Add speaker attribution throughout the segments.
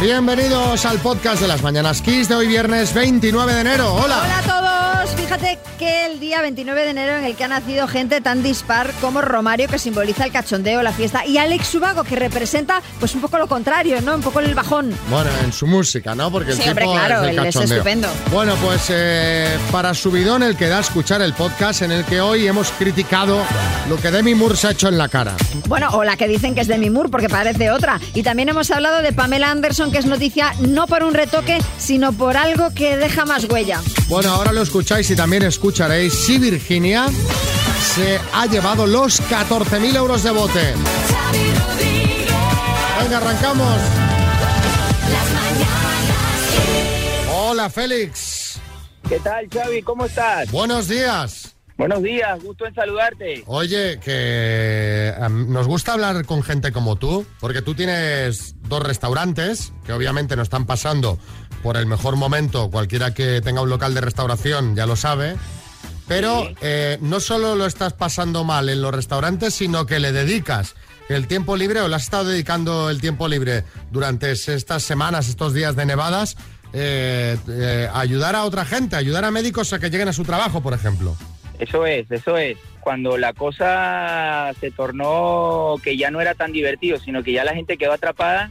Speaker 1: Bienvenidos al podcast de las Mañanas Kiss de hoy viernes 29 de enero. Hola.
Speaker 2: Hola a todos. Fíjate que el día 29 de enero en el que ha nacido gente tan dispar como Romario que simboliza el cachondeo, la fiesta y Alex Subago que representa pues un poco lo contrario, ¿no? Un poco el bajón.
Speaker 1: Bueno, en su música, ¿no? Porque el
Speaker 2: Sí,
Speaker 1: tipo
Speaker 2: hombre, claro,
Speaker 1: es el
Speaker 2: él es
Speaker 1: cachondeo.
Speaker 2: estupendo.
Speaker 1: Bueno, pues eh, para subidón el que da a escuchar el podcast en el que hoy hemos criticado lo que Demi Moore se ha hecho en la cara.
Speaker 2: Bueno, o la que dicen que es Demi Moore porque parece otra. Y también hemos hablado de Pamela Anderson que es noticia no por un retoque, sino por algo que deja más huella.
Speaker 1: Bueno, ahora lo escucháis y también escucharéis si Virginia se ha llevado los 14.000 euros de bote. Venga, arrancamos. Hola, Félix.
Speaker 3: ¿Qué tal, Xavi? ¿Cómo estás?
Speaker 1: Buenos días.
Speaker 3: Buenos días, gusto en saludarte.
Speaker 1: Oye, que em, nos gusta hablar con gente como tú, porque tú tienes dos restaurantes que obviamente no están pasando por el mejor momento. Cualquiera que tenga un local de restauración ya lo sabe. Pero
Speaker 3: Sí.
Speaker 1: eh, no solo lo estás pasando mal en los restaurantes, sino que le dedicas el tiempo libre o le has estado dedicando el tiempo libre durante estas semanas, estos días de nevadas, eh, eh, a ayudar a otra gente, ayudar a médicos a que lleguen a su trabajo, por ejemplo.
Speaker 3: Eso es, eso es. Cuando la cosa se tornó que ya no era tan divertido, sino que ya la gente quedó atrapada,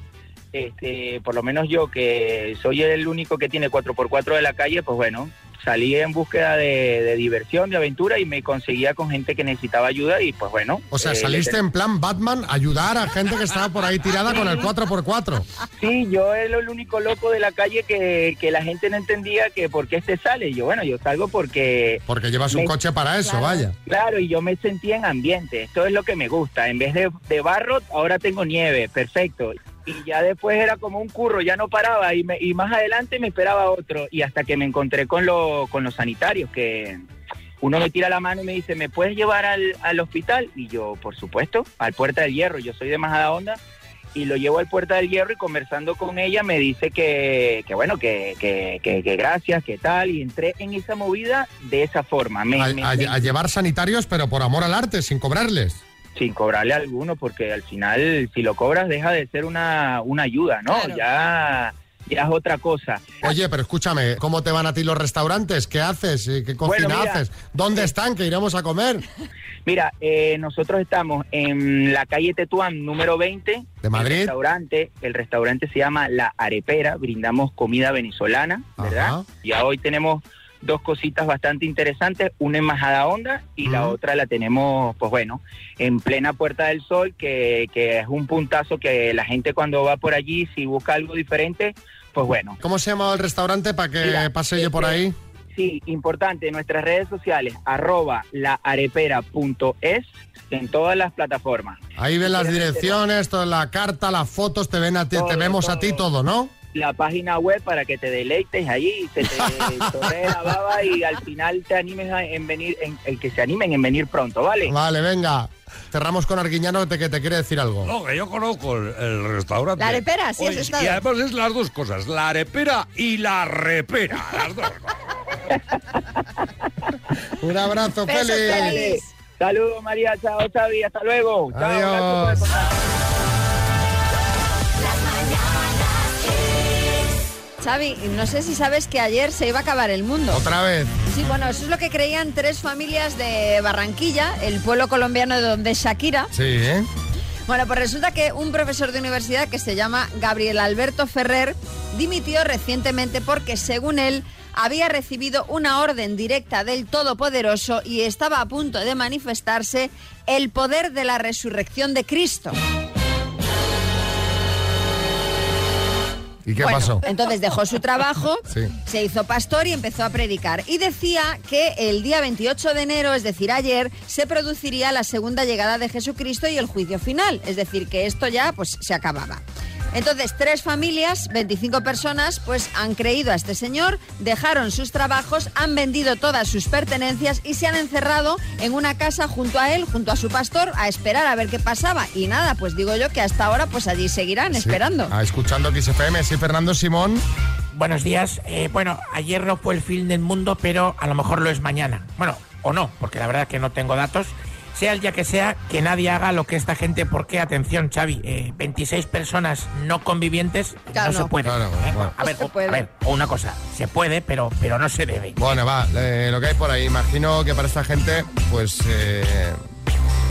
Speaker 3: este, por lo menos yo que soy el único que tiene 4x4 de la calle, pues bueno, salí en búsqueda de, de diversión, de aventura y me conseguía con gente que necesitaba ayuda y pues bueno.
Speaker 1: O sea,
Speaker 3: eh,
Speaker 1: saliste en plan Batman ayudar a gente que estaba por ahí tirada con el 4x4.
Speaker 3: Sí, yo era el único loco de la calle que, que la gente no entendía que por qué este sale. Y yo, bueno, yo salgo porque
Speaker 1: Porque llevas un coche para eso,
Speaker 2: Claro.
Speaker 1: vaya.
Speaker 3: Claro, y yo me sentía en ambiente. Esto es lo que me gusta. En vez de, de barro, ahora tengo nieve. Perfecto. Y ya después era como un curro, ya no paraba. Y, me- y más adelante me esperaba otro. Y hasta que me encontré con, lo- con los sanitarios, que uno me tira la mano y me dice, ¿me puedes llevar al, al hospital? Y yo, por supuesto, al Puerta del Hierro. Yo soy de Majadahonda. Y lo llevo al Puerta del Hierro y conversando con ella me dice que, que bueno, que, que, que- que gracias, que tal. Y entré en esa movida de esa forma. Me-
Speaker 1: A,
Speaker 3: me-
Speaker 1: a-
Speaker 3: me-
Speaker 1: a llevar sanitarios, pero por amor al arte, sin cobrarles.
Speaker 3: Sin cobrarle a alguno, porque al final, si lo cobras, deja de ser una, una ayuda, ¿no?
Speaker 2: Claro.
Speaker 3: Ya, ya es otra cosa.
Speaker 1: Oye, pero escúchame, ¿cómo te van a ti los restaurantes? ¿Qué haces? ¿Qué cocina
Speaker 3: Bueno, mira.
Speaker 1: haces? ¿Dónde están? Que iremos a comer.
Speaker 3: Mira, eh, nosotros estamos en la calle Tetuán, número 20.
Speaker 1: ¿De Madrid?
Speaker 3: El restaurante, el restaurante se llama La Arepera, brindamos comida venezolana, ¿verdad?
Speaker 1: Ajá.
Speaker 3: Ya hoy tenemos dos cositas bastante interesantes, una en Majadahonda y la otra la tenemos, pues bueno, en plena Puerta del Sol, que, que es un puntazo que la gente cuando va por allí, si busca algo diferente, pues bueno.
Speaker 1: ¿Cómo se llama el restaurante para que
Speaker 3: Mira,
Speaker 1: pase yo por
Speaker 3: este,
Speaker 1: ahí?
Speaker 3: Sí, importante, nuestras redes sociales, arroba laarepera.es en todas las plataformas.
Speaker 1: Ahí ven las direcciones, toda la carta, las fotos, te ven a ti, te
Speaker 3: Todo,
Speaker 1: vemos a ti
Speaker 3: todo,
Speaker 1: ¿no?
Speaker 3: La página web para que te deleites ahí, se te torre la baba y al final te animes a- en venir, en, el que se animen en venir pronto, ¿vale?
Speaker 1: Vale, venga. Cerramos con Arguiñano que te, que te quiere decir algo.
Speaker 4: No, que yo conozco el, el restaurante.
Speaker 2: La arepera, sí
Speaker 4: Oye,
Speaker 2: estado.
Speaker 4: Y además es las dos cosas, la arepera y la repera. Las dos.
Speaker 1: Un abrazo, Félix.
Speaker 2: Félix.
Speaker 3: Saludos María, chao Xavi, hasta luego. Chao,
Speaker 1: Adiós.
Speaker 3: gracias
Speaker 2: Xavi, no sé si sabes que ayer se iba a acabar el mundo.
Speaker 1: Otra vez.
Speaker 2: Sí, bueno, eso es lo que creían tres familias de Barranquilla, el pueblo colombiano de donde es Shakira.
Speaker 1: Sí, ¿eh?
Speaker 2: Bueno, pues resulta que un profesor de universidad que se llama Gabriel Alberto Ferrer dimitió recientemente porque, según él, había recibido una orden directa del Todopoderoso y estaba a punto de manifestarse el poder de la resurrección de Cristo.
Speaker 1: ¿Y qué
Speaker 2: Bueno,
Speaker 1: pasó?
Speaker 2: Entonces dejó su trabajo,
Speaker 1: Sí.
Speaker 2: se hizo pastor y empezó a predicar. Y decía que el día 28 de enero, es decir, ayer, se produciría la segunda llegada de Jesucristo y el juicio final. Es decir, que esto ya pues se acababa. Entonces, tres familias, 25 personas, pues han creído a este señor, dejaron sus trabajos, han vendido todas sus pertenencias y se han encerrado en una casa junto a él, junto a su pastor, a esperar a ver qué pasaba. Y nada, pues digo yo que hasta ahora pues allí seguirán
Speaker 1: Sí.
Speaker 2: esperando.
Speaker 1: Ah, escuchando XFM, sí, Fernando Simón.
Speaker 5: Buenos días. Eh, bueno, ayer no fue el fin del mundo, pero a lo mejor lo es mañana. Bueno, o no, porque la verdad es que no tengo datos, sea el día que sea, que nadie haga lo que esta gente, porque atención, Xavi, eh, 26 personas no convivientes
Speaker 2: Claro,
Speaker 5: no,
Speaker 2: no.
Speaker 5: se puede.
Speaker 1: Claro,
Speaker 5: ¿eh?
Speaker 1: bueno.
Speaker 5: A ver,
Speaker 2: No se puede.
Speaker 5: a ver, o una cosa, se puede, pero, pero no se debe.
Speaker 1: Bueno, va, eh, lo que hay por ahí. Imagino que para esta gente, pues eh,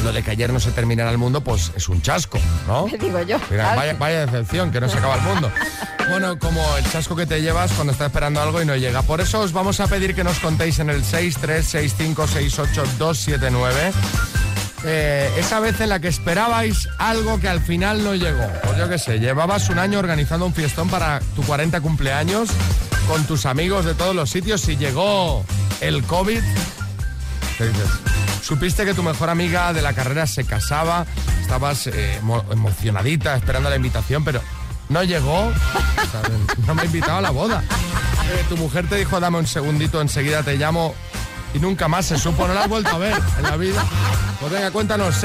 Speaker 1: lo de que ayer no se terminara el mundo, pues es un chasco, ¿no?
Speaker 2: Digo yo.
Speaker 1: Mira, vaya decepción, que no se acaba el mundo. Bueno, como el chasco que te llevas cuando estás esperando algo y no llega. Por eso os vamos a pedir que nos contéis en el 636568279 eh, esa vez en la que esperabais algo que al final no llegó. Pues yo qué sé, llevabas un año organizando un fiestón para tu 40 cumpleaños con tus amigos de todos los sitios y llegó el COVID. ¿Qué dices? Supiste que tu mejor amiga de la carrera se casaba, estabas eh, emo- emocionadita esperando la invitación, pero no llegó, no me ha invitado a la boda. Eh, tu mujer te dijo, dame un segundito, enseguida te llamo y nunca más se supo, no la has vuelto a ver en la vida. Pues venga, cuéntanos,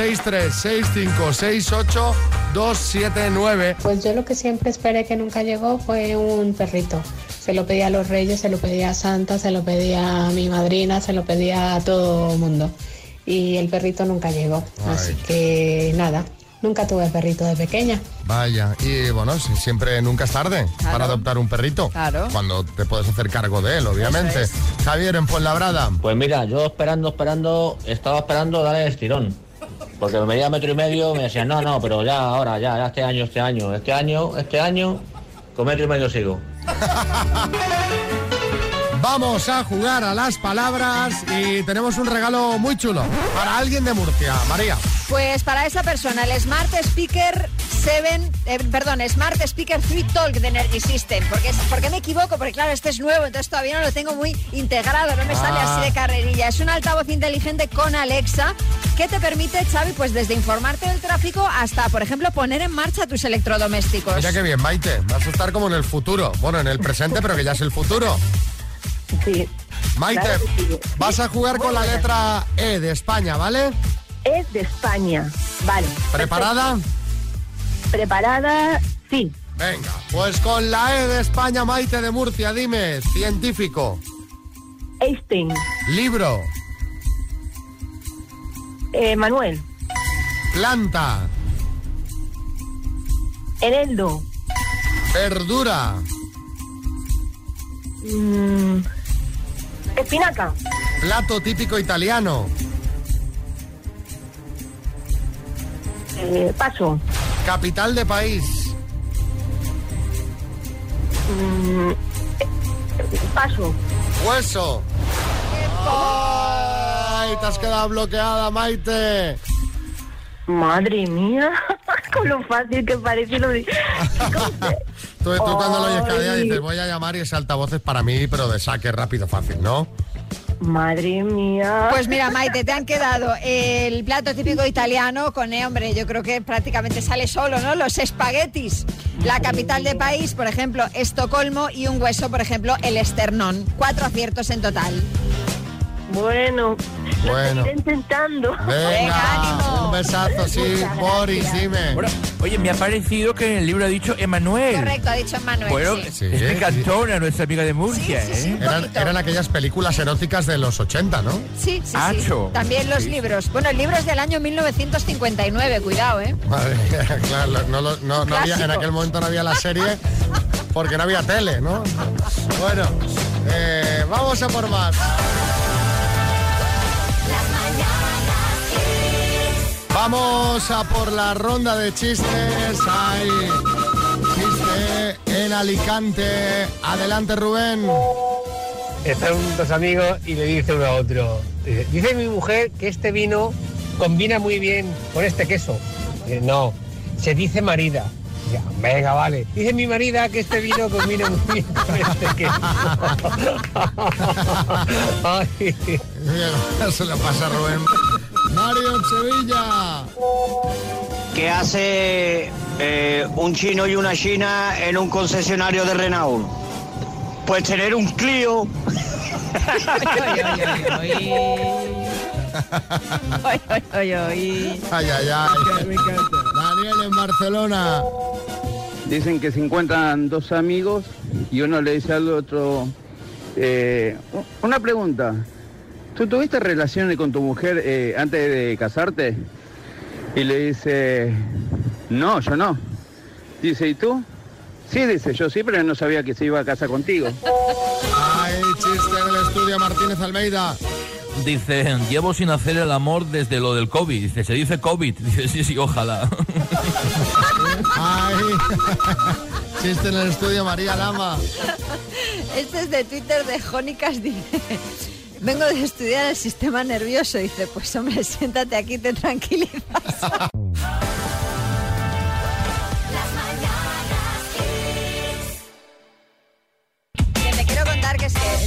Speaker 1: 636568279.
Speaker 6: Pues yo lo que siempre esperé que nunca llegó fue un perrito. Se lo pedía a los reyes, se lo pedía a Santa, se lo pedía a mi madrina, se lo pedía a todo el mundo. Y el perrito nunca llegó.
Speaker 1: Ay.
Speaker 6: Así que nada, nunca tuve perrito de pequeña.
Speaker 1: Vaya, y bueno, si- siempre nunca es tarde para adoptar un perrito.
Speaker 2: Claro.
Speaker 1: Cuando te puedes hacer cargo de él, obviamente. Javier, en Fuenlabrada.
Speaker 7: Pues mira, yo esperando, esperando, estaba esperando dar el estirón. Porque me medía metro y medio, me decían, no, no, pero ya, ahora, ya, ya, este año, este año, este año, este año, con metro y medio sigo.
Speaker 1: Vamos a jugar a las palabras y tenemos un regalo muy chulo para alguien de Murcia. María.
Speaker 2: Pues para esa persona, el Smart Speaker 7, eh, perdón, Smart Speaker 3 Talk de Energy System. Porque, es- ¿Por qué me equivoco? Porque claro, este es nuevo, entonces todavía no lo tengo muy integrado, no me sale
Speaker 1: Ah.
Speaker 2: así de carrerilla. Es un altavoz inteligente con Alexa que te permite, Xavi, pues desde informarte del tráfico hasta, por ejemplo, poner en marcha tus electrodomésticos.
Speaker 1: Mira qué bien, Maite. Vas a estar como en el futuro. Bueno, en el presente, pero que ya es el futuro.
Speaker 8: Sí,
Speaker 1: Maite,
Speaker 8: Claro que sí.
Speaker 1: vas a jugar con la letra E de España, ¿vale?
Speaker 8: es de España. Vale.
Speaker 1: ¿Preparada?
Speaker 8: Preparada, sí.
Speaker 1: Venga, pues con la E de España, Maite de Murcia, dime, científico,
Speaker 8: Einstein,
Speaker 1: libro,
Speaker 8: eh, Manuel,
Speaker 1: planta,
Speaker 8: Eneldo,
Speaker 1: verdura,
Speaker 8: mm, Espinaca,
Speaker 1: plato típico italiano,
Speaker 8: eh, Paso,
Speaker 1: capital de país,
Speaker 8: mm, eh, Paso,
Speaker 1: hueso. ¡Ay! Te has quedado bloqueada, Maite.
Speaker 8: Madre mía, con lo fácil que parece lo de...
Speaker 1: Tú, tú cuando lo oyes cada día
Speaker 8: Ay.
Speaker 1: dices, voy a llamar y ese altavoz es para mí, pero de saque rápido, fácil, ¿no?
Speaker 8: Madre mía.
Speaker 2: Pues mira, Maite, te han quedado el plato típico italiano con, eh, hombre, yo creo que prácticamente sale solo, ¿no? Los espaguetis. La capital de país, por ejemplo, Estocolmo y un hueso, por ejemplo, el esternón. Cuatro aciertos en total.
Speaker 8: Bueno,
Speaker 1: Bueno.
Speaker 8: intentando.
Speaker 1: Venga, un besazo, sí, Boris, dime.
Speaker 5: Bueno, oye, me ha parecido que en el libro ha dicho Emanuel.
Speaker 2: Correcto, ha dicho Manuel.
Speaker 5: Bueno,
Speaker 2: sí.
Speaker 1: Sí,
Speaker 5: es
Speaker 1: sí.
Speaker 5: mi cantona, nuestra amiga de Murcia,
Speaker 2: Sí, sí, sí.
Speaker 5: ¿eh?
Speaker 1: Eran, aquellas películas eróticas de los 80, ¿no?
Speaker 2: Sí, sí, sí. También los
Speaker 5: Sí.
Speaker 2: libros. Bueno, el libro es del año 1959, cuidado, ¿eh?
Speaker 1: Madre mía, claro, no, lo- no- no había- en aquel momento no había la serie porque no había tele, ¿no? Bueno, eh, vamos a por más. Vamos a por la ronda de chistes. Hay chiste en Alicante. Adelante, Rubén.
Speaker 9: Están dos amigos y le dice uno a otro. Dice, dice mi mujer que este vino combina muy bien con este queso. Dice, no, se dice marida. Dice, Venga, vale. Dice mi marida que este vino combina muy bien con este queso. Ay.
Speaker 1: Se le pasa a Rubén. Mario en Sevilla.
Speaker 10: ¿Qué hace eh, un chino y una china en un concesionario de Renault? Pues tener un Clio.
Speaker 2: Ay, ay, ay, ay.
Speaker 1: Ay, ay, ay. Daniel en Barcelona.
Speaker 11: Dicen que se encuentran dos amigos y uno le dice al otro, eh, una pregunta, ¿tú tuviste relaciones con tu mujer eh, antes de casarte? Y le dice, no, yo no. Dice, ¿y tú? Sí, dice, yo sí, pero no sabía que se iba a casa contigo.
Speaker 1: Ay, chiste en el estudio Martínez Almeida.
Speaker 12: Dice, llevo sin hacer el amor desde lo del COVID. Dice, se dice COVID. Dice, sí, sí, ojalá.
Speaker 1: Ay, chiste en el estudio María Lama.
Speaker 2: Este es de Twitter de Jónicas, dice... Vengo de estudiar el sistema nervioso. Dice, pues hombre, siéntate aquí, te tranquilizas.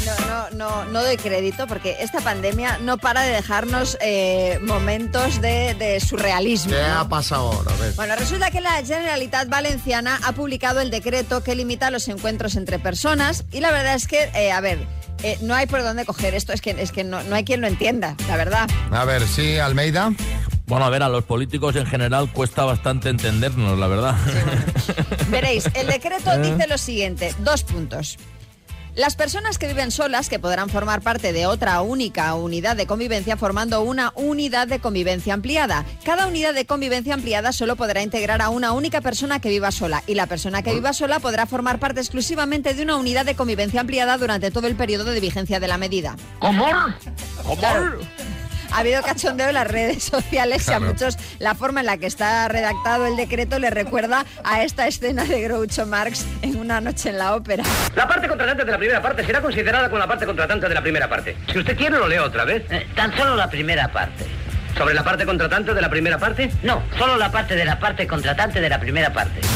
Speaker 2: No, no, no, no doy crédito porque esta pandemia no para de dejarnos eh, momentos de, de surrealismo.
Speaker 1: ¿Qué
Speaker 2: ¿no?
Speaker 1: ha pasado ahora? A ver.
Speaker 2: Bueno, resulta que la Generalitat Valenciana ha publicado el decreto que limita los encuentros entre personas y la verdad es que, eh, a ver, eh, no hay por dónde coger esto, es que, es que no, no hay quien lo entienda, la verdad.
Speaker 1: A ver, sí, Almeida.
Speaker 12: Bueno, a ver, a los políticos en general cuesta bastante entendernos, la verdad.
Speaker 2: Veréis, el decreto
Speaker 12: ¿Eh?
Speaker 2: dice lo siguiente, dos puntos. Las personas que viven solas, que podrán formar parte de otra única unidad de convivencia formando una unidad de convivencia ampliada. Cada unidad de convivencia ampliada solo podrá integrar a una única persona que viva sola y la persona que viva sola podrá formar parte exclusivamente de una unidad de convivencia ampliada durante todo el periodo de vigencia de la medida.
Speaker 4: ¿Cómo?
Speaker 2: Claro. Ha habido cachondeo en las redes sociales y a muchos la forma en la que está redactado el decreto le recuerda a esta escena de Groucho Marx en Una noche en la ópera.
Speaker 13: La parte contratante de la primera parte será considerada como la parte contratante de la primera parte. Si usted quiere, lo leo otra vez. tan solo la primera parte. ¿Sobre la parte contratante de la primera parte? No, solo la parte de la parte contratante de la primera parte.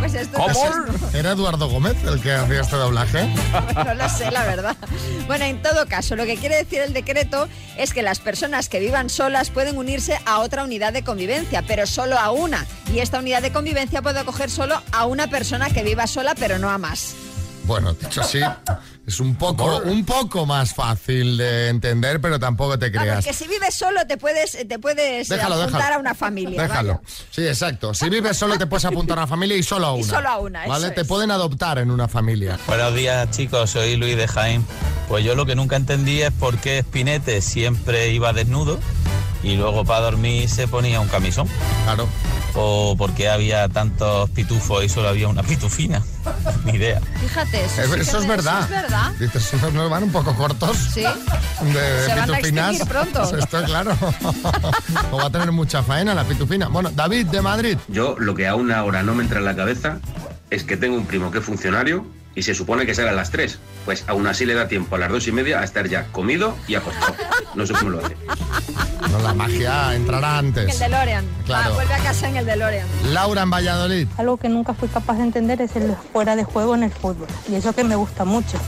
Speaker 2: Pues esto no es-
Speaker 1: ¿Era Eduardo Gómez el que hacía este doblaje?
Speaker 2: no lo sé, la verdad. Bueno, en todo caso, lo que quiere decir el decreto es que las personas que vivan solas pueden unirse a otra unidad de convivencia, pero solo a una. Y esta unidad de convivencia puede acoger solo a una persona que viva sola, pero no a más.
Speaker 1: Bueno, dicho así, es un poco, un poco más fácil de entender, pero tampoco te creas.
Speaker 2: porque si vives solo te puedes, te puedes
Speaker 1: Déjalo,
Speaker 2: apuntar
Speaker 1: déjalo.
Speaker 2: a una familia.
Speaker 1: Déjalo. Sí, exacto. Si vives solo te puedes apuntar a una familia y solo a una.
Speaker 2: Y solo a una,
Speaker 1: ¿Vale?
Speaker 2: eso
Speaker 1: Te
Speaker 2: es.
Speaker 1: pueden adoptar en una familia.
Speaker 14: Buenos días chicos, soy Luis de Jaén. Pues yo lo que nunca entendí es por qué Spinete siempre iba desnudo y luego para dormir se ponía un camisón.
Speaker 1: Claro.
Speaker 14: O por qué había tantos pitufos y solo había una pitufina. Ni idea.
Speaker 2: Fíjate, eso,
Speaker 1: Eh,
Speaker 2: sí
Speaker 1: eso es verdad.
Speaker 2: Eso es verdad.
Speaker 1: Dices, ¿no nos van un poco cortos?
Speaker 2: Sí.
Speaker 1: De, de
Speaker 2: Se van a
Speaker 1: pitufinas.
Speaker 2: pronto.
Speaker 1: Esto claro. o va a tener mucha faena la pitufina. Bueno, David de Madrid.
Speaker 15: Yo lo que aún ahora no me entra en la cabeza es que tengo un primo que es funcionario y se supone que sale a las 3. Pues aún así le da tiempo a las dos y media a estar ya comido y acostado. No sé cómo lo hace.
Speaker 1: No, la magia entrará
Speaker 2: En el
Speaker 1: antes.
Speaker 2: DeLorean.
Speaker 1: Claro.
Speaker 2: Vuelve a casa en el DeLorean.
Speaker 1: Laura en Valladolid.
Speaker 16: Algo que nunca fui capaz de entender es el fuera de juego en el fútbol. Y eso que me gusta mucho.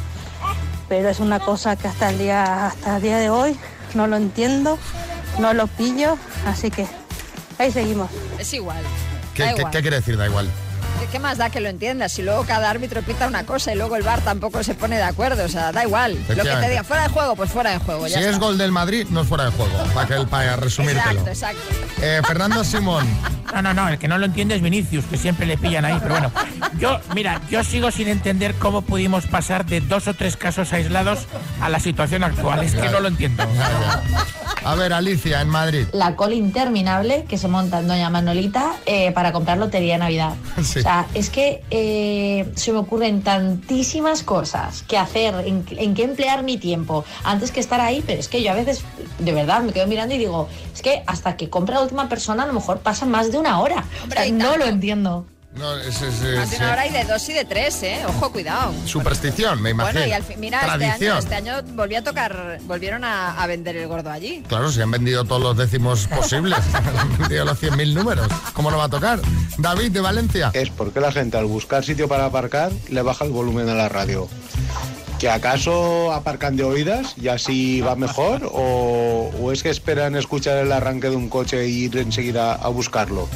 Speaker 16: Pero es una cosa que hasta el día, hasta el día de hoy no lo entiendo, no lo pillo, así que ahí seguimos.
Speaker 2: Es igual.
Speaker 1: ¿Qué,
Speaker 2: Da
Speaker 1: qué-
Speaker 2: igual.
Speaker 1: qué quiere decir? Da igual.
Speaker 2: ¿Qué- ¿Qué más da que lo entiendas? Si luego cada árbitro pita una cosa y luego el bar tampoco se pone de acuerdo. O sea, da igual. Lo que te diga, fuera de juego, pues fuera de juego.
Speaker 1: Si es gol del Madrid, no es fuera de juego. Para, que el, para resumírtelo.
Speaker 2: Exacto, exacto.
Speaker 1: Eh, Fernando Simón.
Speaker 5: No, no, no, el que no lo entiende es Vinicius, que siempre le pillan ahí. Pero bueno, yo, mira, yo sigo sin entender cómo pudimos pasar de dos o tres casos aislados a la situación actual. Es que no lo entiendo.
Speaker 1: A ver, Alicia, en Madrid.
Speaker 17: la cola interminable que se monta en Doña Manolita eh, para comprar lotería de Navidad.
Speaker 1: Sí.
Speaker 17: O sea, es que eh, se me ocurren tantísimas cosas que hacer, en, en qué emplear mi tiempo antes que estar ahí, pero es que yo a veces, de verdad, me quedo mirando y digo, es que hasta que compra la última persona a lo mejor pasa más de una hora. O sea,
Speaker 2: y
Speaker 17: no lo entiendo.
Speaker 1: No, es, es-
Speaker 2: Más de
Speaker 1: es,
Speaker 2: una
Speaker 1: eh,
Speaker 2: hora y de dos y de tres, ¿eh? Ojo, cuidado.
Speaker 1: superstición, me imagino.
Speaker 2: Bueno, y al fin, mira, este año,
Speaker 1: Tradición.
Speaker 2: este año volví a tocar, volvieron a, a vender el gordo allí.
Speaker 1: Claro, si han vendido todos los décimos posibles. han vendido los 100.000 números. ¿Cómo no va a tocar? David, de Valencia.
Speaker 18: Es porque la gente al buscar sitio para aparcar le baja el volumen a la radio. ¿Que acaso aparcan de oídas y así va mejor? ¿O, o es que esperan escuchar el arranque de un coche e ir enseguida a buscarlo?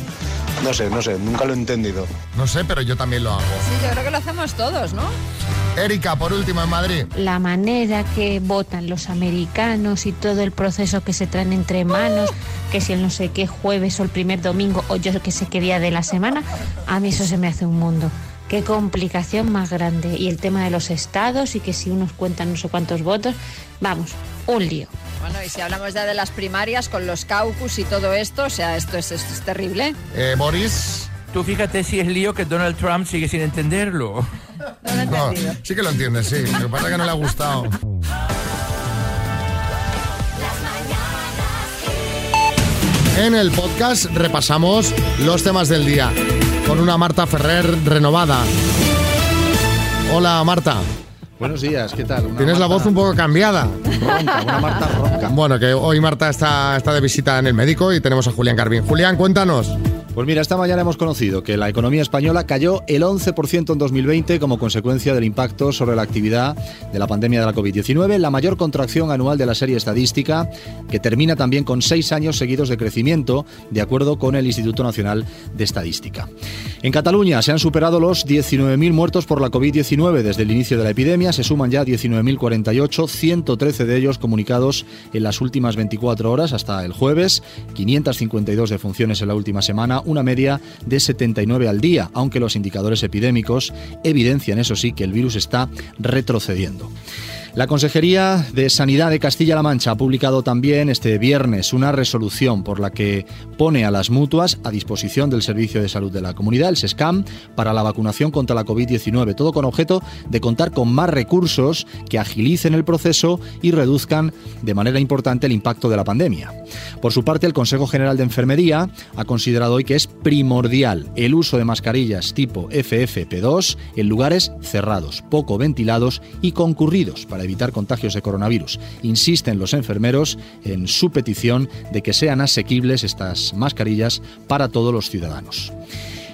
Speaker 18: No sé, no sé, nunca lo he entendido.
Speaker 1: No sé, pero yo también lo hago.
Speaker 2: Sí, yo creo que lo hacemos todos, ¿no?
Speaker 1: Erika, por último, en Madrid.
Speaker 19: la manera que votan los americanos y todo el proceso que se traen entre manos, que si el no sé qué jueves o el primer domingo o yo que sé qué día de la semana, a mí eso se me hace un mundo. Qué complicación más grande. Y el tema de los estados y que si unos cuentan no sé cuántos votos, vamos, un lío.
Speaker 2: Bueno, y si hablamos ya de las primarias con los caucus y todo esto, o sea, esto es, esto es terrible.
Speaker 1: Eh, Boris.
Speaker 5: Tú fíjate si es lío que Donald Trump sigue sin entenderlo.
Speaker 1: No, sí que lo entiendes, sí. Lo que pasa es que no le ha gustado. En el podcast repasamos los temas del día con una Marta Ferrer renovada. Hola Marta.
Speaker 20: Buenos días, ¿qué tal? Una
Speaker 1: Tienes la voz un poco cambiada.
Speaker 20: ronca, una Marta ronca.
Speaker 1: Bueno, que hoy Marta está, está de visita en el médico y tenemos a Julián Carvin. Julián, cuéntanos.
Speaker 20: Pues mira, esta mañana hemos conocido que la economía española cayó el 11% en 2020 como consecuencia del impacto sobre la actividad de la pandemia de la COVID-19, la mayor contracción anual de la serie estadística, que termina también con seis años seguidos de crecimiento, de acuerdo con el Instituto Nacional de Estadística. En Cataluña se han superado los 19.000 muertos por la COVID-19 desde el inicio de la epidemia, se suman ya 19.048, 113 de ellos comunicados en las últimas 24 horas hasta el jueves, 552 defunciones en la última semana, una media de 79 al día, aunque los indicadores epidémicos evidencian, eso sí, que el virus está retrocediendo. La Consejería de Sanidad de Castilla-La Mancha ha publicado también este viernes una resolución por la que pone a las mutuas a disposición del Servicio de Salud de la Comunidad, el SESCAM, para la vacunación contra la COVID-19, todo con objeto de contar con más recursos que agilicen el proceso y reduzcan de manera importante el impacto de la pandemia. Por su parte, el Consejo General de Enfermería ha considerado hoy que es primordial el uso de mascarillas tipo FFP2 en lugares cerrados, poco ventilados y concurridos para evitar contagios de coronavirus. Insisten los enfermeros en su petición de que sean asequibles estas mascarillas para todos los ciudadanos.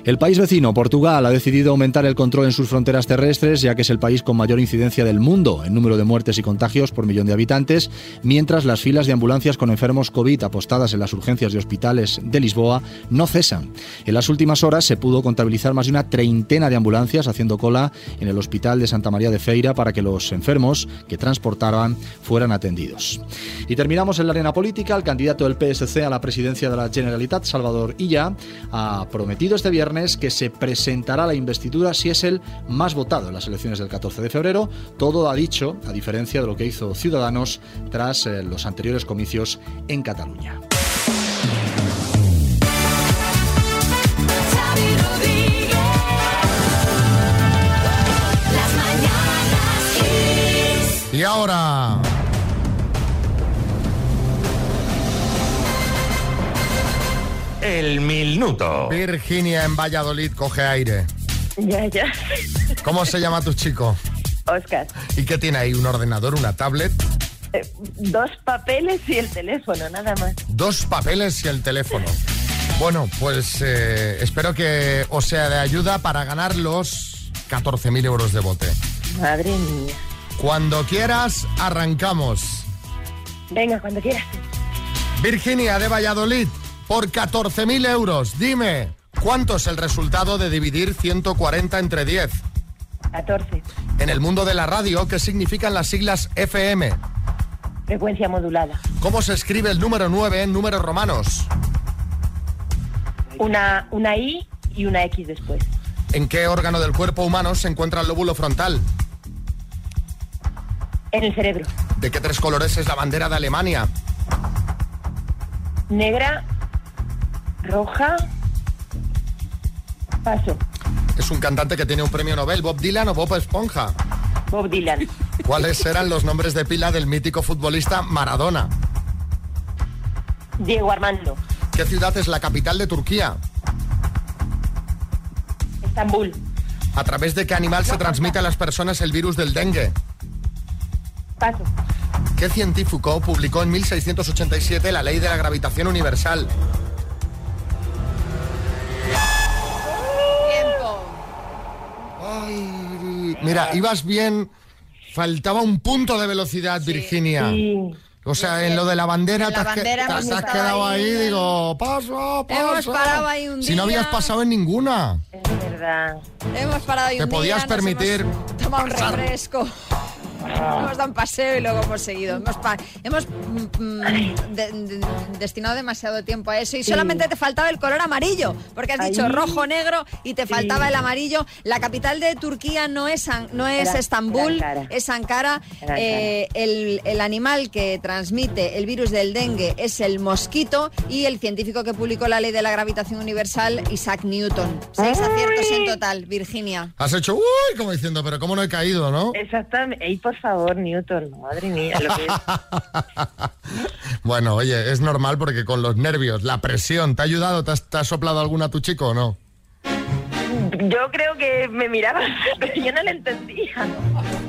Speaker 20: El país vecino, Portugal, ha decidido aumentar el control en sus fronteras terrestres, ya que es el país con mayor incidencia del mundo en número de muertes y contagios por millón de habitantes, mientras las filas de ambulancias con enfermos COVID apostadas en las urgencias de hospitales de Lisboa no cesan. En las últimas horas se pudo contabilizar más de una treintena de ambulancias haciendo cola en el hospital de Santa María de Feira para que los enfermos que transportaban fueran atendidos. Y terminamos en la arena política. El candidato del PSC a la presidencia de la Generalitat, Salvador Illa, ha prometido este viernes que se presentará la investidura si es el más votado en las elecciones del 14 de febrero. Todo ha dicho, a diferencia de lo que hizo Ciudadanos tras eh, los anteriores comicios en Cataluña.
Speaker 1: Y ahora...
Speaker 4: El minuto.
Speaker 1: Virginia en Valladolid coge aire.
Speaker 8: Ya, ya.
Speaker 1: ¿Cómo se llama tu chico?
Speaker 8: Oscar,
Speaker 1: ¿Y qué tiene ahí? ¿Un ordenador, una tablet?
Speaker 8: eh, dos papeles y el teléfono, nada más.
Speaker 1: Dos papeles y el teléfono. Bueno, pues eh, espero que os sea de ayuda para ganar los 14.000 euros de bote.
Speaker 8: Madre mía.
Speaker 1: Cuando quieras, arrancamos.
Speaker 8: Venga, cuando quieras.
Speaker 1: Virginia de Valladolid, por 14.000 euros, dime, ¿cuánto es el resultado de dividir 140 entre 10?
Speaker 8: 14.
Speaker 1: En el mundo de la radio, ¿qué significan las siglas FM?
Speaker 8: Frecuencia modulada.
Speaker 1: ¿Cómo se escribe el número 9 en números romanos?
Speaker 8: Una, una I y una X después.
Speaker 1: ¿En qué órgano del cuerpo humano se encuentra el lóbulo frontal?
Speaker 8: En el cerebro.
Speaker 1: ¿De qué tres colores es la bandera de Alemania?
Speaker 8: Negra, roja. Paso.
Speaker 1: Es un cantante que tiene un premio Nobel, Bob Dylan o Bob Esponja.
Speaker 8: Bob Dylan.
Speaker 1: ¿Cuáles eran los nombres de pila del mítico futbolista Maradona?
Speaker 8: Diego Armando.
Speaker 1: ¿Qué ciudad es la capital de Turquía?
Speaker 8: Estambul.
Speaker 1: ¿A través de qué animal se transmite a las personas el virus del dengue?
Speaker 8: Paso.
Speaker 1: ¿Qué científico publicó en 1687 la ley de la gravitación universal? Mira, ibas bien, faltaba un punto de velocidad, Virginia. O sea, en lo de la bandera te
Speaker 2: la
Speaker 1: has,
Speaker 2: bandera
Speaker 1: te has- te quedado ahí,
Speaker 2: ahí.
Speaker 1: digo, paso, paso.
Speaker 2: Hemos parado ahí un
Speaker 1: Si no
Speaker 2: día.
Speaker 1: habías pasado en ninguna.
Speaker 8: Es verdad.
Speaker 2: Hemos parado ahí
Speaker 1: Te
Speaker 2: un
Speaker 1: podías
Speaker 2: día, nos
Speaker 1: permitir
Speaker 2: hemos tomado un refresco. Hemos dado un paseo y luego hemos seguido. Hemos, pa- hemos mm, mm, de- de- destinado demasiado tiempo a eso y
Speaker 8: Sí.
Speaker 2: solamente te faltaba el color amarillo, porque has dicho rojo, negro y te
Speaker 8: Sí.
Speaker 2: faltaba el amarillo. La capital de Turquía no es, An- no es
Speaker 8: Era-
Speaker 2: Estambul,
Speaker 8: era Ankara.
Speaker 2: es Ankara. Eh, el, el animal que transmite el virus del dengue es el mosquito y el científico que publicó la ley de la gravitación universal, Isaac Newton. Seis aciertos en total, Virginia.
Speaker 1: Has hecho uy, como diciendo, pero cómo no he caído, ¿no?
Speaker 8: Exactamente. Ey, por favor, Newton, madre mía, lo que es.
Speaker 1: Bueno, oye, es normal porque con los nervios, la presión, ¿te ha ayudado? ¿Te has, te has soplado alguna a tu chico o no?
Speaker 8: Yo creo que me miraba, pero yo no le entendía.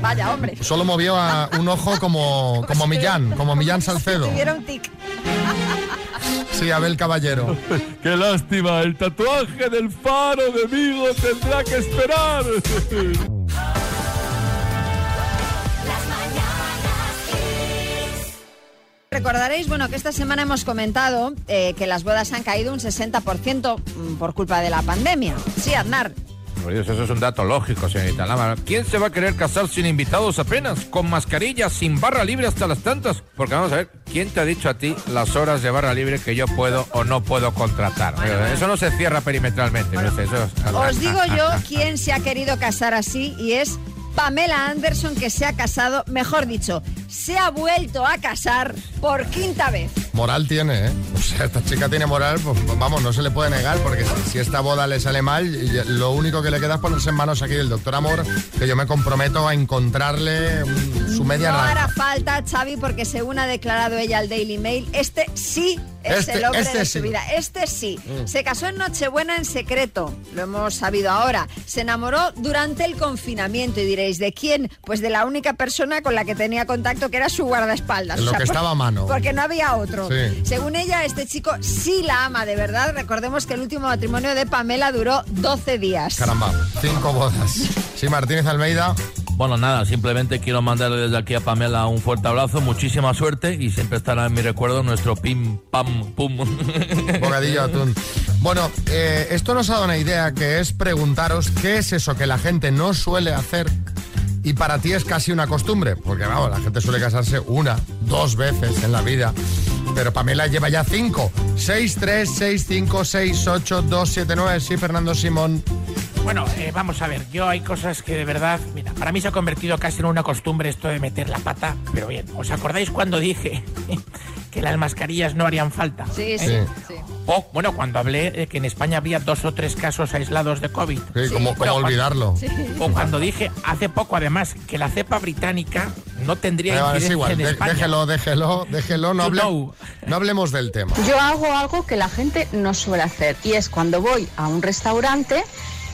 Speaker 2: Vaya, hombre.
Speaker 1: Solo movió a un ojo como, como Millán, como Millán Salcedo.
Speaker 2: Tuviera un tic.
Speaker 1: Sí, Abel Caballero.
Speaker 12: Qué lástima, el tatuaje del faro de Vigo tendrá que esperar.
Speaker 2: Recordaréis, bueno, que esta semana hemos comentado eh, que las bodas han caído un 60% mm, por culpa de la pandemia. Sí, Aznar.
Speaker 4: Por Dios, eso es un dato lógico, señorita Lama. ¿Quién se va a querer casar sin invitados apenas? Con mascarilla, sin barra libre hasta las tantas. Porque vamos a ver, ¿quién te ha dicho a ti las horas de barra libre que yo puedo o no puedo contratar? Eso no se cierra perimetralmente. no sé, eso es-
Speaker 2: Os digo yo quién se ha querido casar así y es Pamela Anderson que se ha casado, mejor dicho, se ha vuelto a casar por quinta vez.
Speaker 1: Moral tiene, ¿eh? O sea, esta chica tiene moral, pues vamos, no se le puede negar, porque si, esta boda le sale mal, lo único que le queda es ponerse en manos aquí del doctor Amor, que yo me comprometo a encontrarle su media
Speaker 2: No hará falta, Xavi, porque según ha declarado ella al Daily Mail, este sí es
Speaker 1: Este-
Speaker 2: el hombre
Speaker 1: este
Speaker 2: de
Speaker 1: sí.
Speaker 2: su vida. Este sí.
Speaker 1: Mm.
Speaker 2: Se casó en Nochebuena en secreto, lo hemos sabido ahora. Se enamoró durante el confinamiento y diréis, ¿de quién? Pues de la única persona con la que tenía contacto, que era su guardaespaldas.
Speaker 1: En lo que
Speaker 2: por-
Speaker 1: estaba a mano.
Speaker 2: Porque no había otro.
Speaker 1: Sí.
Speaker 2: Según ella, este chico sí la ama de verdad. Recordemos que el último matrimonio de Pamela duró 12 días.
Speaker 1: Caramba, cinco bodas. Sí, Martínez Almeida.
Speaker 12: Bueno, nada, simplemente quiero mandarle desde aquí a Pamela un fuerte abrazo, muchísima suerte y siempre estará en mi recuerdo nuestro pim, pam, pum.
Speaker 1: Bocadillo atún. Bueno, eh, esto nos ha dado una idea que es preguntaros qué es eso que la gente no suele hacer y para ti es casi una costumbre. Porque vamos, la gente suele casarse una, dos veces en la vida. Pero Pamela lleva ya cinco. 6, 3, 6, 5, 6, 8, 2, 7, 9. Sí, Fernando Simón.
Speaker 5: Bueno, eh, vamos a ver, yo hay cosas que de verdad, mira, para mí se ha convertido casi en una costumbre esto de meter la pata, pero bien, ¿os acordáis cuando dije que las mascarillas no harían falta?
Speaker 2: Sí,
Speaker 5: ¿Eh?
Speaker 2: sí, sí.
Speaker 5: O, bueno, cuando hablé de que en España había dos o tres casos aislados de COVID.
Speaker 1: Sí, ¿cómo- cómo
Speaker 5: Bueno, cuando-
Speaker 1: olvidarlo?
Speaker 2: Sí.
Speaker 5: O cuando dije hace poco, además, que la cepa británica no tendría
Speaker 1: Eh, es
Speaker 5: incidencia
Speaker 1: igual,
Speaker 5: en
Speaker 1: de-
Speaker 5: España.
Speaker 1: déjelo, déjelo, déjelo. No, hable- no hablemos del tema.
Speaker 21: Yo hago algo que la gente no suele hacer y es cuando voy a un restaurante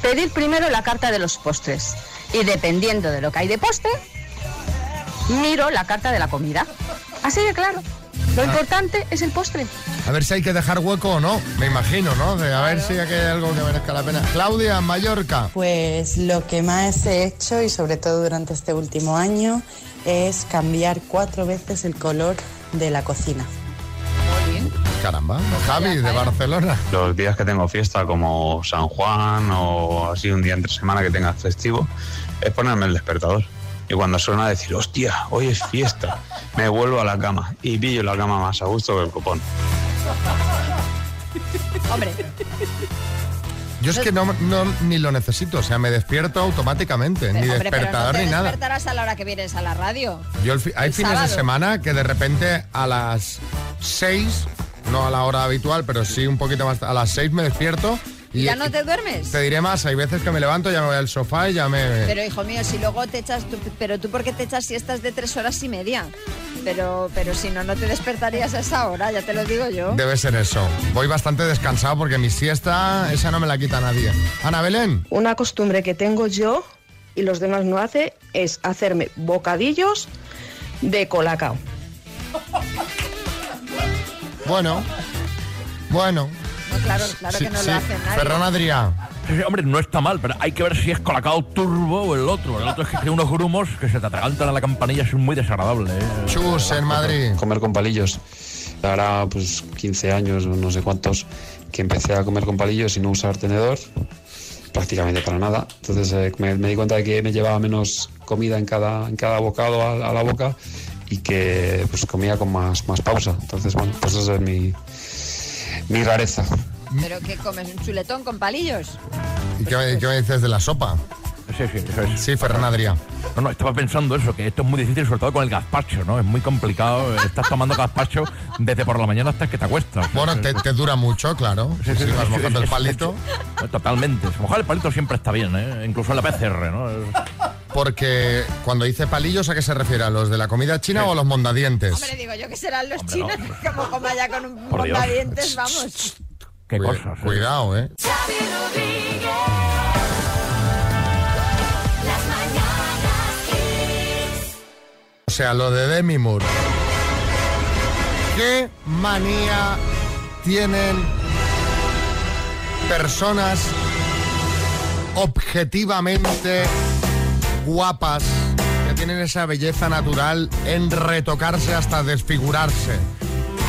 Speaker 21: pedir primero la carta de los postres y dependiendo de lo que hay de postre, miro la carta de la comida. Así de claro. Lo
Speaker 1: Ah.
Speaker 21: importante es el postre.
Speaker 1: A ver si hay que dejar hueco o no. Me imagino, ¿no? De a ver si hay algo que merezca la pena. Claudia, Mallorca.
Speaker 22: Pues lo que más he hecho y sobre todo durante este último año es cambiar cuatro veces el color de la cocina.
Speaker 1: Caramba. Javi, de Barcelona.
Speaker 11: Los días que tengo fiesta, como San Juan o así un día entre semana que tenga festivo, es ponerme el despertador. Y cuando suena decir, hostia, hoy es fiesta, me vuelvo a la cama y pillo la cama más a gusto que el copón.
Speaker 2: Hombre,
Speaker 1: Yo es que no, no- ni lo necesito, o sea, me despierto automáticamente, ni
Speaker 2: hombre, pero no
Speaker 1: despertador
Speaker 2: te
Speaker 1: ni nada.
Speaker 2: despertarás a la hora que vienes a la radio.
Speaker 1: Yo el fi- hay
Speaker 2: el
Speaker 1: fines de semana que de repente a las 6, no a la hora habitual, pero sí un poquito más, a las 6 me despierto y
Speaker 2: ¿Ya no te duermes?
Speaker 1: te diré más, hay veces que me levanto, ya me voy al sofá y ya me...
Speaker 2: Pero hijo mío, si luego te echas, tú- pero tú por qué te echas siestas de tres horas y media. Pero, pero si no, no te despertarías a esa hora, ya te lo digo yo.
Speaker 1: Debe ser eso. Voy bastante descansado porque mi siesta, esa no me la quita nadie. Ana Belén.
Speaker 23: Una costumbre que tengo yo y los demás no hace es hacerme bocadillos de colacao.
Speaker 1: Bueno, bueno.
Speaker 2: No, claro, claro
Speaker 1: Sí,
Speaker 2: que no
Speaker 1: sí.
Speaker 2: lo hace nadie.
Speaker 1: Ferran Adrià.
Speaker 12: Sí, hombre, no está mal, pero hay que ver si es Colacao Turbo o el otro. El otro es que tiene unos grumos que se te atragantan a la campanilla, es muy desagradable. ¿eh?
Speaker 1: Chus en Madrid.
Speaker 24: Comer con palillos. Ahora, pues 15 años, no sé cuántos, que empecé a comer con palillos y no usar tenedor, prácticamente para nada. Entonces eh, me, me di cuenta de que me llevaba menos comida en cada, en cada bocado a, a la boca y que pues comía con más, más pausa. Entonces, bueno, pues esa es mi, mi rareza.
Speaker 2: ¿Pero qué comes? ¿Un chuletón con palillos?
Speaker 1: ¿Y qué, me- qué me dices de la sopa?
Speaker 4: Sí, sí, eso es.
Speaker 1: Sí, Ferran Adrià.
Speaker 4: No, no, estaba pensando eso, que esto es muy difícil, sobre todo con el gazpacho, ¿no? Es muy complicado. Estás tomando gazpacho desde por la mañana hasta que te acuestas.
Speaker 1: Bueno, te, te dura mucho, claro.
Speaker 4: Sí, sí,
Speaker 1: Si vas
Speaker 4: sí,
Speaker 1: mojando el palito.
Speaker 4: Totalmente. Mojar el palito siempre está bien, ¿eh? Incluso en la PCR, ¿no?
Speaker 1: Porque cuando dice palillos, ¿a qué se refiere? ¿A los de la comida china o a los mondadientes?
Speaker 2: Hombre, digo yo que serán los chinos, como coma ya con un
Speaker 1: Dios.
Speaker 2: mondadientes, vamos.
Speaker 4: Qué
Speaker 1: Cuida-
Speaker 4: cosas. ¿eh?
Speaker 1: Cuidado, ¿eh? O sea, lo de Demi Moore. ¿Qué manía tienen personas objetivamente guapas que tienen esa belleza natural en retocarse hasta desfigurarse?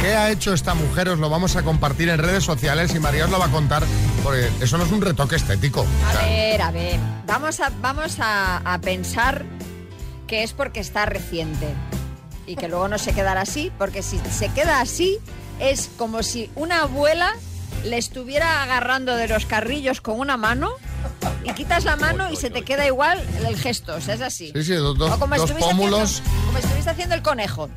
Speaker 1: ¿Qué ha hecho esta mujer? Os lo vamos a compartir en redes sociales y María os lo va a contar porque eso no es un retoque estético.
Speaker 2: A ver, a ver. Vamos a, vamos a pensar que es porque está reciente y que luego no se quedará así, porque si se queda así es como si una abuela le estuviera agarrando de los carrillos con una mano y quitas la mano y se te queda igual el gesto, o sea, es así.
Speaker 1: Sí, sí, dos,
Speaker 2: O como
Speaker 1: dos pómulos.
Speaker 2: haciendo- como estuviste haciendo el conejo.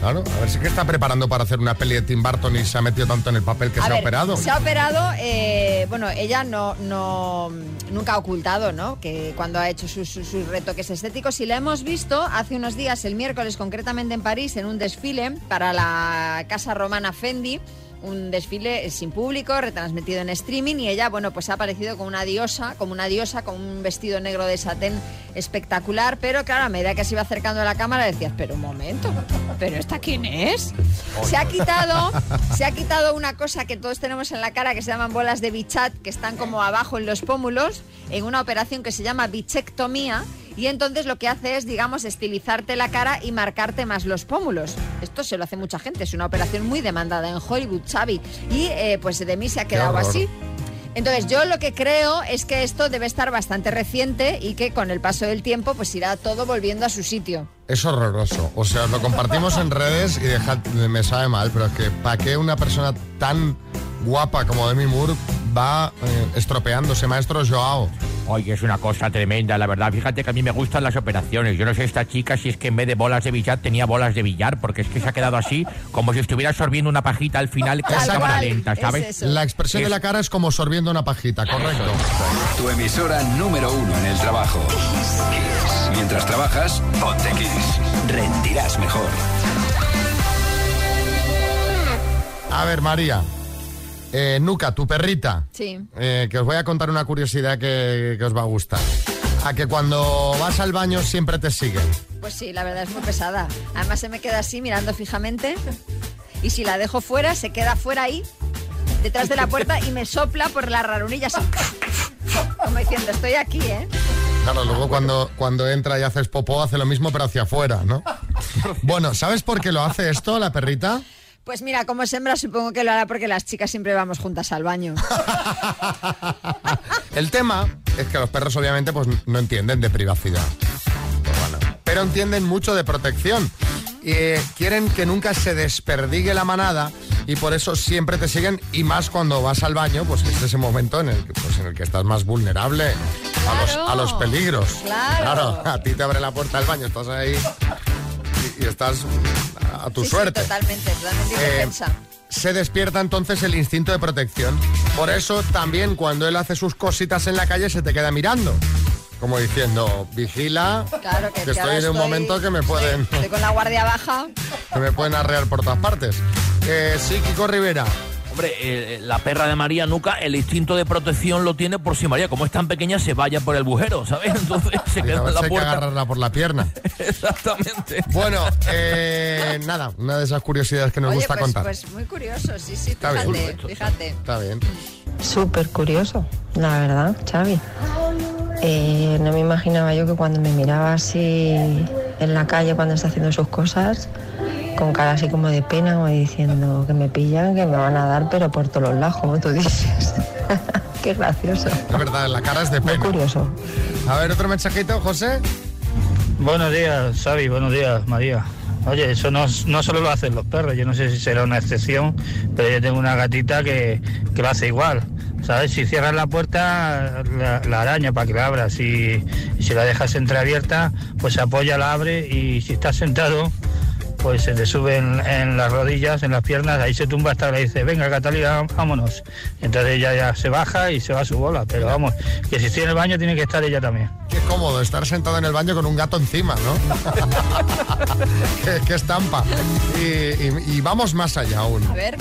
Speaker 1: Claro, a ver si que está preparando para hacer una peli de Tim Burton y se ha metido tanto en el papel que
Speaker 2: A
Speaker 1: se ha
Speaker 2: ver,
Speaker 1: operado.
Speaker 2: Se ha operado, eh, bueno, ella no, no, nunca ha ocultado, ¿no? Que cuando ha hecho sus, sus- sus retoques estéticos y la hemos visto hace unos días, el miércoles concretamente en París, en un desfile para la casa romana Fendi. Un desfile sin público, retransmitido en streaming, y ella, bueno, pues ha aparecido como una diosa, como una diosa, con un vestido negro de satén espectacular, pero claro, a medida que se iba acercando a la cámara decías, pero un momento, ¿pero esta quién es? Se ha quitado, se ha quitado una cosa que todos tenemos en la cara que se llaman bolas de bichat, que están como abajo en los pómulos, en una operación que se llama bichectomía. Y entonces lo que hace es, digamos, estilizarte la cara y marcarte más los pómulos. Esto se lo hace mucha gente, es una operación muy demandada en Hollywood, Xavi. Y eh, pues de mí se ha quedado así. Entonces yo lo que creo es que esto debe estar bastante reciente y que con el paso del tiempo pues irá todo volviendo a su sitio.
Speaker 1: Es horroroso. O sea, lo compartimos en redes y dejad, me sabe mal, pero es que ¿para qué una persona tan guapa como Demi Moore va eh, estropeándose, maestro Joao?
Speaker 4: Oye, es una cosa tremenda, la verdad. Fíjate que a mí me gustan las operaciones. Yo no sé esta chica si es que en vez de bolas de billar tenía bolas de billar, porque es que se ha quedado así, como si estuviera absorbiendo una pajita al final con
Speaker 1: Tal
Speaker 4: cámara lenta,
Speaker 1: es
Speaker 4: ¿sabes?
Speaker 1: La expresión de la cara es como sorbiendo una pajita, correcto.
Speaker 25: Tu emisora número uno en el trabajo. Kiss. Mientras trabajas, ponte Kiss. Rendirás mejor.
Speaker 1: A ver, María. Eh, Nuca, tu perrita.
Speaker 2: Sí.
Speaker 1: eh, que os voy a contar una curiosidad que, que os va a gustar. A que cuando vas al baño siempre te siguen.
Speaker 2: Pues sí, la verdad es muy pesada. Además se me queda así mirando fijamente y si la dejo fuera, se queda fuera ahí, detrás de la puerta y me sopla por la ranurilla así. Como diciendo, estoy aquí, ¿eh?
Speaker 1: Claro, luego cuando, cuando entra y haces popó hace lo mismo pero hacia afuera, ¿no? Bueno, ¿sabes por qué lo hace esto la perrita?
Speaker 2: Pues mira, como sembra supongo que lo hará porque las chicas siempre vamos juntas al baño.
Speaker 1: El tema es que los perros obviamente pues no entienden de privacidad. Pues bueno, pero entienden mucho de protección. Y eh, quieren que nunca se desperdigue la manada y por eso siempre te siguen y más cuando vas al baño, pues es ese momento en el, que- pues, en el que estás más vulnerable a, los, a los peligros.
Speaker 2: Claro.
Speaker 1: a ti te abre la puerta del baño, estás ahí y, estás a tu
Speaker 2: Sí, sí,
Speaker 1: suerte.
Speaker 2: totalmente, totalmente
Speaker 1: Eh, se despierta entonces el instinto de protección. Por eso también cuando él hace sus cositas en la calle se te queda mirando. Como diciendo, vigila,
Speaker 2: Claro que,
Speaker 1: estoy en un momento que me pueden,
Speaker 2: Estoy con la guardia baja.
Speaker 1: que me pueden arrear por todas partes. Eh, sí, Kiko Rivera.
Speaker 12: Hombre, eh, la perra de María Nuca, el instinto de protección lo tiene por si María, como es tan pequeña, se vaya por el bujero, ¿sabes? Entonces se queda en la
Speaker 1: hay que
Speaker 12: puerta.
Speaker 1: agarrarla por la pierna.
Speaker 12: Exactamente.
Speaker 1: Bueno, eh, nada, una de esas curiosidades que nos
Speaker 2: Oye,
Speaker 1: gusta
Speaker 2: pues,
Speaker 1: contar.
Speaker 2: pues muy curioso, sí, sí,
Speaker 1: Está
Speaker 2: fíjate,
Speaker 1: bien.
Speaker 2: fíjate.
Speaker 1: Está bien.
Speaker 26: Súper curioso, la verdad, Xavi. Eh, no me imaginaba yo que cuando me miraba así en la calle cuando está haciendo sus cosas, con cara así como de pena o diciendo que me pillan, que me van a dar, pero por todos los lados, como tú dices. Qué gracioso.
Speaker 1: Es verdad, la cara es de pena.
Speaker 26: curioso.
Speaker 1: A ver, otro mensajito, José.
Speaker 27: Buenos días, Xavi, buenos días, María. Oye, eso no, no solo lo hacen los perros, yo no sé si será una excepción, pero yo tengo una gatita que, que lo hace igual. ¿Sabes? Si cierras la puerta, la, la araña para que la abras. Si, si la dejas entreabierta, pues se apoya, la abre y si estás sentado, pues se te sube en, en las rodillas, en las piernas, ahí se tumba hasta que le dice, venga Catalina, vámonos. Entonces ella ya se baja y se va a su bola, pero vamos, que si estoy en el baño tiene que estar ella también.
Speaker 1: Qué cómodo estar sentado en el baño con un gato encima, ¿no? qué, qué estampa. Y, y- y vamos más allá aún.
Speaker 2: A ver.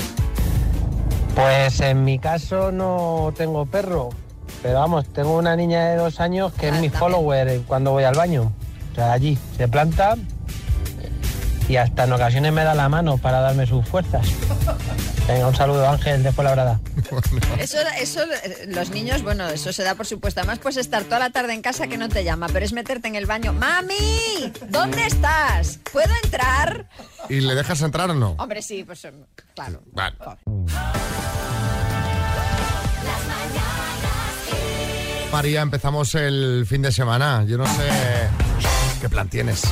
Speaker 28: Pues en mi caso no tengo perro, pero vamos, tengo una niña de dos años que es mi follower cuando voy al baño. O sea, allí se planta y hasta en ocasiones me da la mano para darme sus fuerzas. Venga, un saludo Ángel, después la brada.
Speaker 2: Eso, eso, eh, los niños, bueno, eso se da por supuesto. Además, puedes estar toda la tarde en casa que no te llama, pero es meterte en el baño. ¡Mami! ¿Dónde estás? ¿Puedo entrar?
Speaker 1: ¿Y le dejas entrar o no?
Speaker 2: Hombre, sí, pues eh, claro.
Speaker 1: Vale. María, empezamos el fin de semana. Yo no sé qué plan tienes.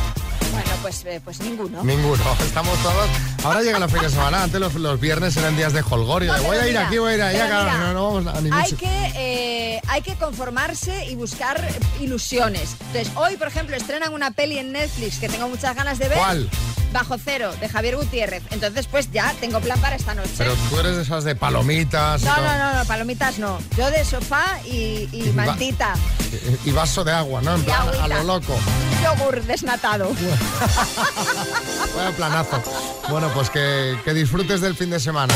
Speaker 2: Pues, eh, pues ninguno.
Speaker 1: Ninguno. Estamos todos. Ahora llega el fin de semana. Antes los, los viernes eran días de holgorio.
Speaker 2: No,
Speaker 1: voy a ir
Speaker 2: mira,
Speaker 1: aquí, voy a ir allá.
Speaker 2: pero
Speaker 1: claro,
Speaker 2: mira,
Speaker 1: no, no vamos a ningún
Speaker 2: Hay que, eh, hay que conformarse y buscar ilusiones. Entonces, hoy, por ejemplo, estrenan una peli en Netflix que tengo muchas ganas de ver.
Speaker 1: ¿Cuál?
Speaker 2: Bajo cero, de Javier Gutiérrez. Entonces, pues ya tengo plan para esta noche.
Speaker 1: Pero tú eres de esas de palomitas y,
Speaker 2: No, no, no, no, palomitas no. Yo de sofá y, y
Speaker 1: va-
Speaker 2: mantita.
Speaker 1: Y- y vaso de agua, ¿no? En
Speaker 2: Y
Speaker 1: plan, a lo loco.
Speaker 2: Yogur desnatado.
Speaker 1: Vaya planazo. Bueno, pues que, que disfrutes del fin de semana.